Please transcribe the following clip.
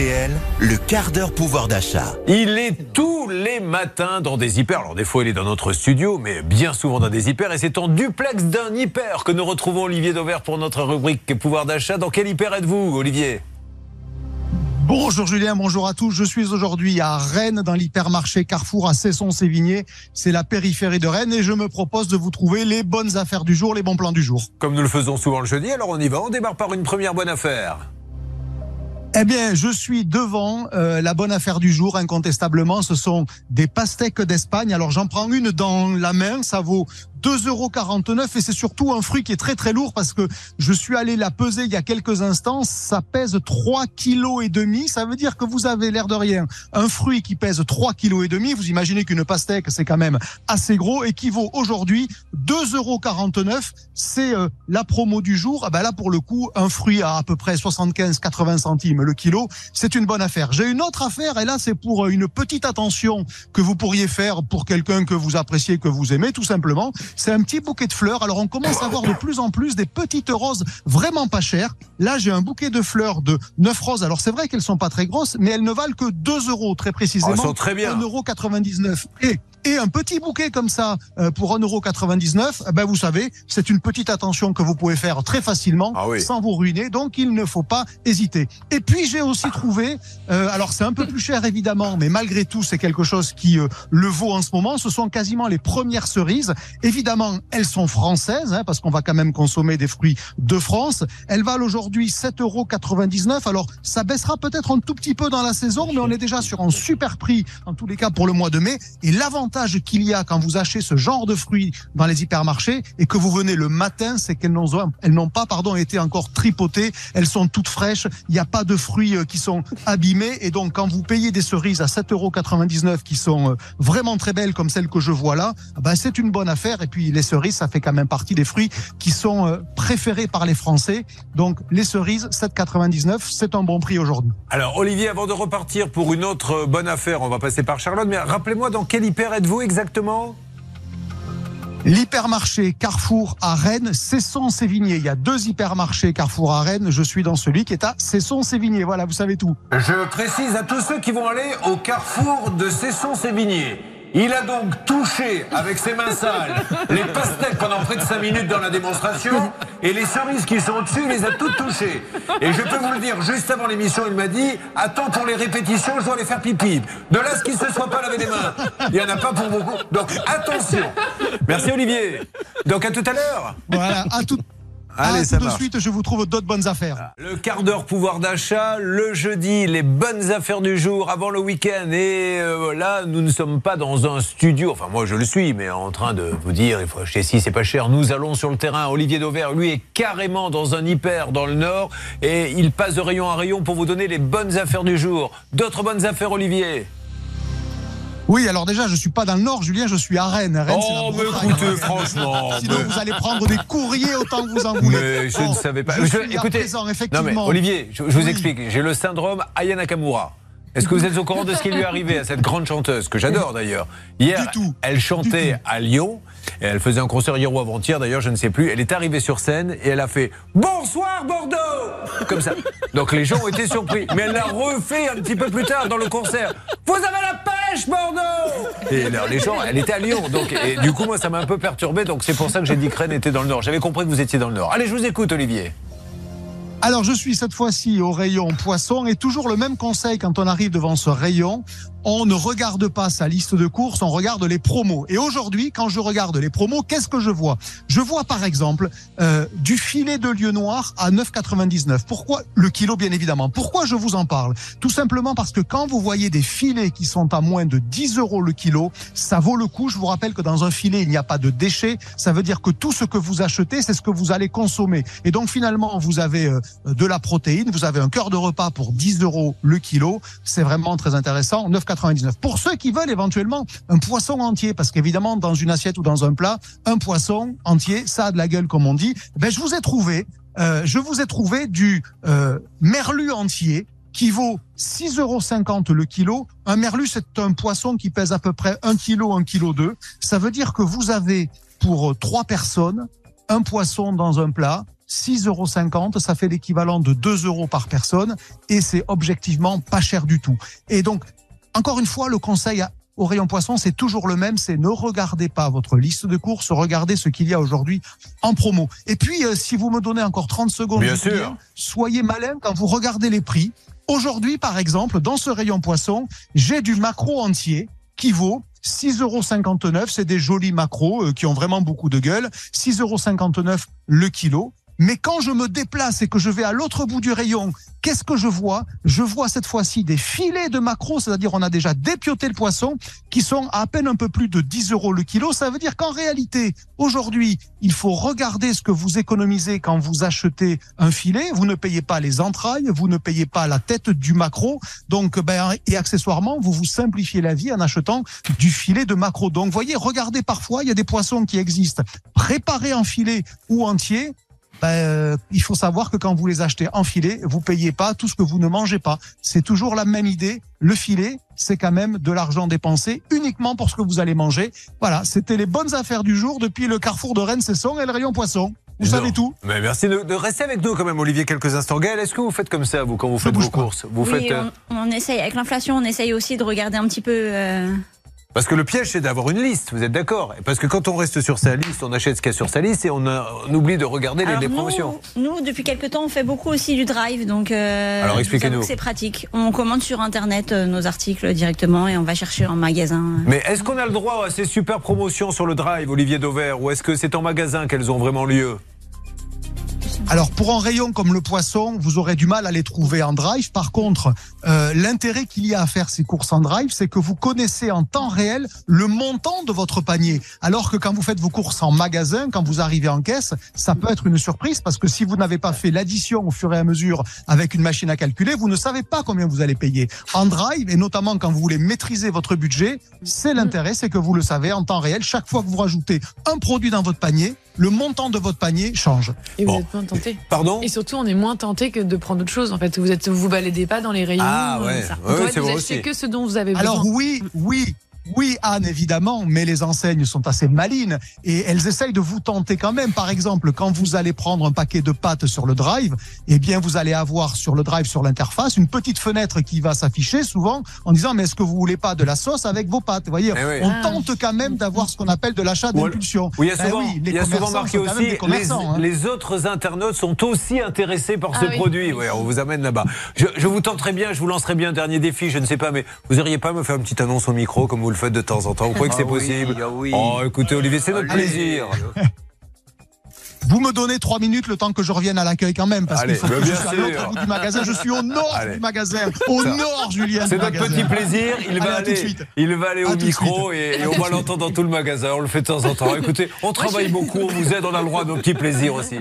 RTL, le quart d'heure pouvoir d'achat. Il est tous les matins dans des hyper. Alors des fois il est dans notre studio, mais bien souvent dans des hyper. Et c'est en duplex d'un hyper que nous retrouvons Olivier Dauvert pour notre rubrique pouvoir d'achat. Dans quel hyper êtes-vous, Olivier? Bonjour Julien, bonjour à tous. Je suis aujourd'hui à Rennes dans l'hypermarché Carrefour à Cesson-Sévigné. C'est la périphérie de Rennes et je me propose de vous trouver les bonnes affaires du jour, les bons plans du jour. Comme nous le faisons souvent le jeudi, alors on y va. On démarre par une première bonne affaire. Eh bien, je suis devant euh, la bonne affaire du jour, incontestablement. Ce sont des pastèques d'Espagne. Alors, j'en prends une dans la main. Ça vaut 2,49 euros et c'est surtout un fruit qui est très très lourd parce que je suis allé la peser il y a quelques instants. Ça pèse 3 kg et demi. Ça veut dire que vous avez l'air de rien un fruit qui pèse 3 kg et demi. Vous imaginez qu'une pastèque c'est quand même assez gros et qui vaut aujourd'hui 2,49 euros. C'est euh, la promo du jour. Ah ben là pour le coup un fruit à à peu près 75-80 centimes le kilo. C'est une bonne affaire. J'ai une autre affaire et là c'est pour une petite attention que vous pourriez faire pour quelqu'un que vous appréciez, que vous aimez tout simplement c'est un petit bouquet de fleurs. Alors on commence à voir de plus en plus des petites roses vraiment pas chères. Là, j'ai un bouquet de fleurs de 9 roses. Alors c'est vrai qu'elles sont pas très grosses, mais elles ne valent que 2 euros très précisément. Oh, elles sont très bien. 1,99 euros. Et et un petit bouquet comme ça euh, pour 1,99€, eh ben vous savez, c'est une petite attention que vous pouvez faire très facilement ah sans vous ruiner. Donc il ne faut pas hésiter. Et puis j'ai aussi trouvé, euh, alors c'est un peu plus cher évidemment, mais malgré tout c'est quelque chose qui euh, le vaut en ce moment. Ce sont quasiment les premières cerises. Évidemment, elles sont françaises hein, parce qu'on va quand même consommer des fruits de France. Elles valent aujourd'hui 7,99€. Alors ça baissera peut-être un tout petit peu dans la saison, mais on est déjà sur un super prix en tous les cas pour le mois de mai. Et l'avantage qu'il y a quand vous achetez ce genre de fruits dans les hypermarchés et que vous venez le matin, c'est qu'elles n'ont pas pardon été encore tripotées, elles sont toutes fraîches, il n'y a pas de fruits euh, qui sont abîmés. Et donc quand vous payez des cerises à 7,99 euros qui sont euh, vraiment très belles comme celles que je vois là, ben c'est une bonne affaire. Et puis les cerises ça fait quand même partie des fruits qui sont euh, préférés par les Français. Donc les cerises 7,99 c'est un bon prix aujourd'hui. Alors Olivier, avant de repartir pour une autre bonne affaire, on va passer par Charlotte, mais rappelez-moi dans quel hyper êtes-vous exactement? L'hypermarché Carrefour à Rennes, Cesson-Sévigné. Il y a deux hypermarchés Carrefour à Rennes. Je suis dans celui qui est à Cesson-Sévigné. Voilà, vous savez tout. Je précise à tous ceux qui vont aller au Carrefour de Cesson-Sévigné. Il a donc touché avec ses mains sales les pastèques pendant près de 5 minutes dans la démonstration et les cerises qui sont au-dessus, il les a toutes touchées. Et je peux vous le dire, juste avant l'émission, il m'a dit Attends pour les répétitions, je dois aller faire pipi. De là, ce qu'il ne se soit pas lavé les mains. Il n'y en a pas pour beaucoup. Donc attention. Merci Olivier. Donc à tout à l'heure. Voilà, à tout Allez, ah, tout de suite, je vous trouve d'autres bonnes affaires. Le quart d'heure pouvoir d'achat, le jeudi, les bonnes affaires du jour avant le week-end. Et euh, là, nous ne sommes pas dans un studio, enfin moi je le suis, mais en train de vous dire, il faut acheter ci, c'est pas cher. Nous allons sur le terrain. Olivier Dauvert, lui, est carrément dans un hyper dans le nord et il passe de rayon à rayon pour vous donner les bonnes affaires du jour. D'autres bonnes affaires, Olivier? Oui, alors déjà, je suis pas dans le Nord, Julien, je suis à Rennes. Rennes oh, mais écoutez, franchement. Sinon, vous allez prendre des courriers autant que vous en voulez. Mais je ne savais pas. Je suis écoutez, présent, effectivement. Non, mais Olivier, je, vous explique. J'ai le syndrome Aya Nakamura. Est-ce que vous êtes au courant de ce qui lui est arrivé à cette grande chanteuse, que j'adore d'ailleurs Hier, elle chantait à Lyon, et elle faisait un concert hier ou avant-hier d'ailleurs, je ne sais plus. Elle est arrivée sur scène et elle a fait Bonsoir Bordeaux Comme ça. Donc les gens ont été surpris. Mais elle l'a refait un petit peu plus tard dans le concert. Vous avez la pêche Bordeaux Et les gens, elle était à Lyon. Donc, et du coup, moi, ça m'a un peu perturbé. Donc c'est pour ça que j'ai dit que Rennes était dans le Nord. J'avais compris que vous étiez dans le Nord. Allez, je vous écoute, Olivier. Alors je suis cette fois-ci au rayon poisson et toujours le même conseil quand on arrive devant ce rayon, on ne regarde pas sa liste de courses, on regarde les promos. Et aujourd'hui, quand je regarde les promos, qu'est-ce que je vois? Je vois par exemple euh, du filet de lieu noir à 9,99. Pourquoi? Le kilo, bien évidemment Pourquoi je vous en parle? Tout simplement parce que quand vous voyez des filets qui sont à moins de 10 euros le kilo, ça vaut le coup. Je vous rappelle que dans un filet, il n'y a pas de déchets. Ça veut dire que tout ce que vous achetez, c'est ce que vous allez consommer. Et donc finalement, vous avez euh, de la protéine, vous avez un cœur de repas pour 10 euros le kilo. C'est vraiment très intéressant. 9 pour ceux qui veulent éventuellement un poisson entier, parce qu'évidemment, dans une assiette ou dans un plat, un poisson entier, ça a de la gueule, comme on dit. Ben, je vous ai trouvé, euh, je vous ai trouvé du euh, merlu entier qui vaut 6,50 euros le kilo. Un merlu, c'est un poisson qui pèse à peu près 1 kilo, 1 kilo 2. Ça veut dire que vous avez pour trois personnes un poisson dans un plat 6,50 euros. Ça fait l'équivalent de 2 euros par personne et c'est objectivement pas cher du tout. Et donc, encore une fois, le conseil au rayon poisson, c'est toujours le même, c'est ne regardez pas votre liste de courses, regardez ce qu'il y a aujourd'hui en promo. Et puis, euh, si vous me donnez encore 30 secondes, Bien sûr. soyez malin quand vous regardez les prix. Aujourd'hui, par exemple, dans ce rayon poisson, j'ai du macro entier qui vaut 6,59 euros. C'est des jolis macros euh, qui ont vraiment beaucoup de gueule. 6,59 euros le kilo. Mais quand je me déplace et que je vais à l'autre bout du rayon, qu'est-ce que je vois? Je vois cette fois-ci des filets de maquereau, c'est-à-dire on a déjà dépioté le poisson, qui sont à, peine un peu plus de 10 euros le kilo. Ça veut dire qu'en réalité, aujourd'hui, il faut regarder ce que vous économisez quand vous achetez un filet. Vous ne payez pas les entrailles, vous ne payez pas la tête du maquereau. Donc, ben, et accessoirement, vous vous simplifiez la vie en achetant du filet de maquereau. Donc, voyez, regardez parfois, il y a des poissons qui existent préparés en filet ou entier ben, euh, il faut savoir que quand vous les achetez en filet, vous payez pas tout ce que vous ne mangez pas. C'est toujours la même idée. Le filet, c'est quand même de l'argent dépensé uniquement pour ce que vous allez manger. Voilà, c'était les bonnes affaires du jour depuis le carrefour de Rennes, Cesson et le rayon poisson. Vous savez tout. Mais merci de, rester avec nous quand même, Olivier, quelques instants. Gaël, est-ce que vous faites comme ça, vous, quand vous faites vos courses? Vous faites, euh, on, essaye, avec l'inflation, on essaye aussi de regarder un petit peu... Euh, parce que le piège, c'est d'avoir une liste, vous êtes d'accord? Parce que quand on reste sur sa liste, on achète ce qu'il y a sur sa liste et on, oublie de regarder les, promotions. Nous, depuis quelques temps, on fait beaucoup aussi du drive. Donc, euh, Alors expliquez-nous. C'est pratique. On commande sur Internet euh, nos articles directement et on va chercher en magasin. Mais est-ce qu'on a le droit à ces super promotions sur le drive, Olivier Dauvert? Ou est-ce que c'est en magasin qu'elles ont vraiment lieu? Alors pour un rayon comme le poisson, vous aurez du mal à les trouver en drive. Par contre, euh, l'intérêt qu'il y a à faire ces courses en drive, c'est que vous connaissez en temps réel le montant de votre panier. Alors que quand vous faites vos courses en magasin, quand vous arrivez en caisse, ça peut être une surprise parce que si vous n'avez pas fait l'addition au fur et à mesure avec une machine à calculer, vous ne savez pas combien vous allez payer. En drive, et notamment quand vous voulez maîtriser votre budget, c'est l'intérêt, c'est que vous le savez en temps réel. Chaque fois que vous rajoutez un produit dans votre panier, le montant de votre panier change. Et vous êtes moins tenté. Pardon Et surtout, on est moins tenté que de prendre autre chose. En fait, vous êtes, vous baladez pas dans les rayons. Ah ouais. vous achetez que ce dont vous avez besoin. Alors oui, oui, oui, Anne, évidemment, mais les enseignes sont assez malines et elles essayent de vous tenter quand même. Par exemple, quand vous allez prendre un paquet de pâtes sur le drive, eh bien, vous allez avoir sur le drive, sur l'interface, une petite fenêtre qui va s'afficher souvent en disant, mais est-ce que vous voulez pas de la sauce avec vos pâtes? Vous voyez, eh on tente quand même d'avoir ce qu'on appelle de l'achat d'impulsion. Oui, il y a ben souvent, il y a souvent marqué aussi, les, hein. les, autres internautes sont aussi intéressés par ce ah produit. Oui. on vous amène là-bas. Je, je, vous tenterai bien, je vous lancerai bien un dernier défi, je ne sais pas, mais vous n'auriez pas me faire une petite annonce au micro comme vous le faites de temps en temps. Vous croyez que c'est ah possible ah Oh, écoutez, Olivier, c'est notre plaisir. Vous me donnez trois minutes le temps que je revienne à l'accueil quand même, parce qu'il faut que je sois à l'autre bout du magasin. Je suis au nord du magasin. Au nord, Julien. C'est notre petit plaisir. Il va aller, il va aller au micro et, on va l'entendre dans tout le magasin. On le fait de temps en temps. Écoutez, on travaille beaucoup, on vous aide, on a le droit à nos petits plaisirs aussi.